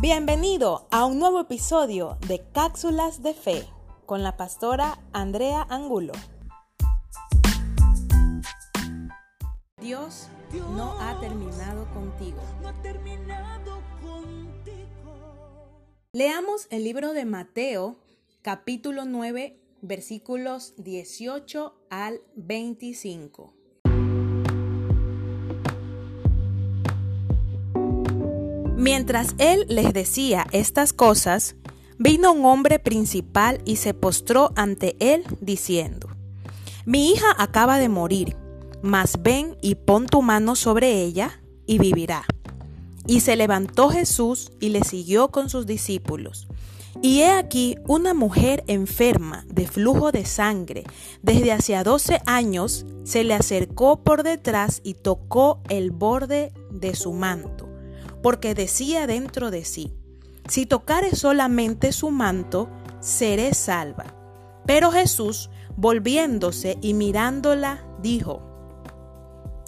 Bienvenido a un nuevo episodio de Cápsulas de Fe con la pastora Andrea Angulo. Dios no ha terminado contigo. Leamos el libro de Mateo, capítulo 9, versículos 18 al 25. Mientras él les decía estas cosas, vino un hombre principal y se postró ante él, diciendo, Mi hija acaba de morir, mas ven y pon tu mano sobre ella y vivirá. Y se levantó Jesús y le siguió con sus discípulos. Y he aquí una mujer enferma de flujo de sangre desde hacía doce años se le acercó por detrás y tocó el borde de su manto porque decía dentro de sí, si tocare solamente su manto, seré salva. Pero Jesús, volviéndose y mirándola, dijo,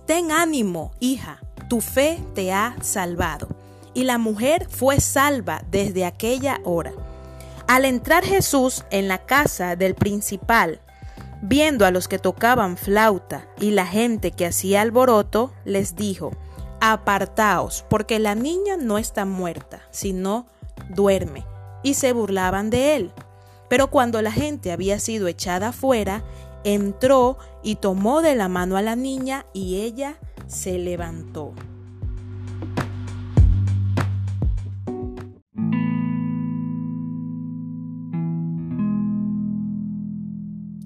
Ten ánimo, hija, tu fe te ha salvado. Y la mujer fue salva desde aquella hora. Al entrar Jesús en la casa del principal, viendo a los que tocaban flauta y la gente que hacía alboroto, les dijo, apartaos, porque la niña no está muerta, sino duerme. Y se burlaban de él. Pero cuando la gente había sido echada afuera, entró y tomó de la mano a la niña y ella se levantó.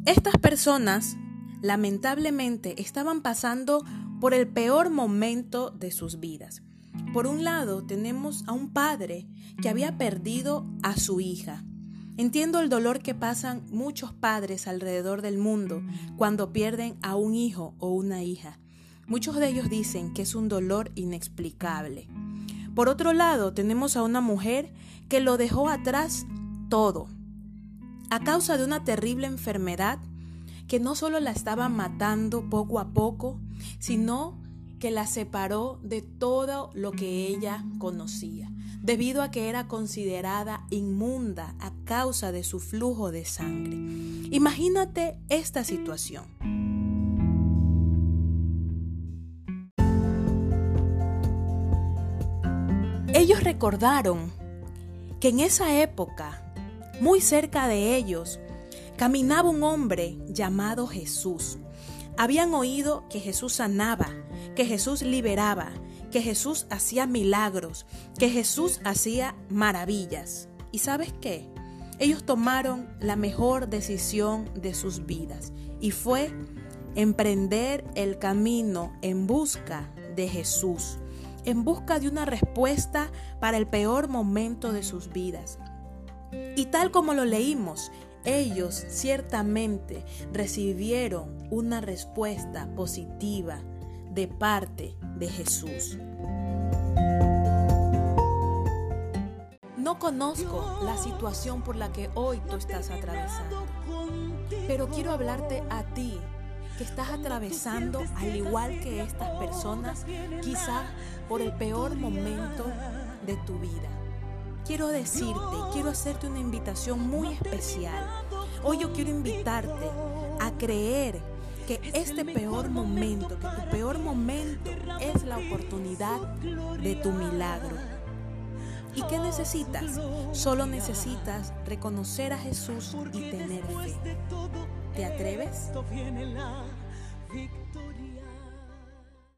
Estas personas lamentablemente estaban pasando por el peor momento de sus vidas. Por un lado, tenemos a un padre que había perdido a su hija. Entiendo el dolor que pasan muchos padres alrededor del mundo cuando pierden a un hijo o una hija. Muchos de ellos dicen que es un dolor inexplicable. Por otro lado, tenemos a una mujer que lo dejó atrás todo. A causa de una terrible enfermedad, que no solo la estaba matando poco a poco, sino que la separó de todo lo que ella conocía, debido a que era considerada inmunda a causa de su flujo de sangre. Imagínate esta situación. Ellos recordaron que en esa época, muy cerca de ellos, caminaba un hombre llamado Jesús. Habían oído que Jesús sanaba, que Jesús liberaba, que Jesús hacía milagros, que Jesús hacía maravillas. ¿Y sabes qué? Ellos tomaron la mejor decisión de sus vidas y fue emprender el camino en busca de Jesús, en busca de una respuesta para el peor momento de sus vidas. Y tal como lo leímos ellos ciertamente recibieron una respuesta positiva de parte de Jesús. No conozco la situación por la que hoy tú estás atravesando, pero quiero hablarte a ti que estás atravesando, al igual que estas personas, quizá por el peor momento de tu vida quiero decirte, quiero hacerte una invitación muy especial. Hoy yo quiero invitarte a creer que este peor momento, que tu peor momento es la oportunidad de tu milagro. ¿Y qué necesitas? Solo necesitas reconocer a Jesús y tener fe. ¿Te atreves?